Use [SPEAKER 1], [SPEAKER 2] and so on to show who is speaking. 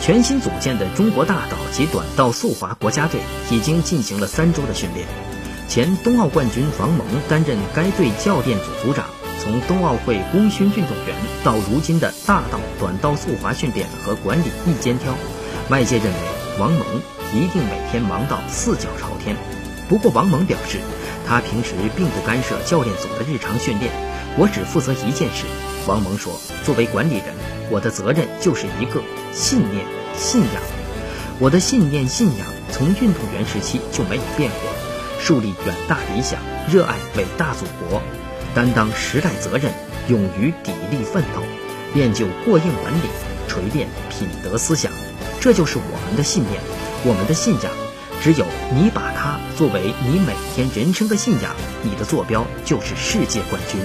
[SPEAKER 1] 全新组建的中国大道及短道速滑国家队已经进行了三周的训练。前冬奥冠军王蒙担任该队教练组组长，从冬奥会功勋运动员到如今的大道、短道速滑训练和管理一肩挑，外界认为王蒙一定每天忙到四脚朝天。不过，王蒙表示，他平时并不干涉教练组的日常训练，我只负责一件事。王蒙说：“作为管理人，我的责任就是一个信念、信仰。我的信念、信仰从运动员时期就没有变过，树立远大理想，热爱伟大祖国，担当时代责任，勇于砥砺奋斗，练就过硬本领，锤炼品德思想。这就是我们的信念，我们的信仰。只有你把它作为你每天人生的信仰，你的坐标就是世界冠军。”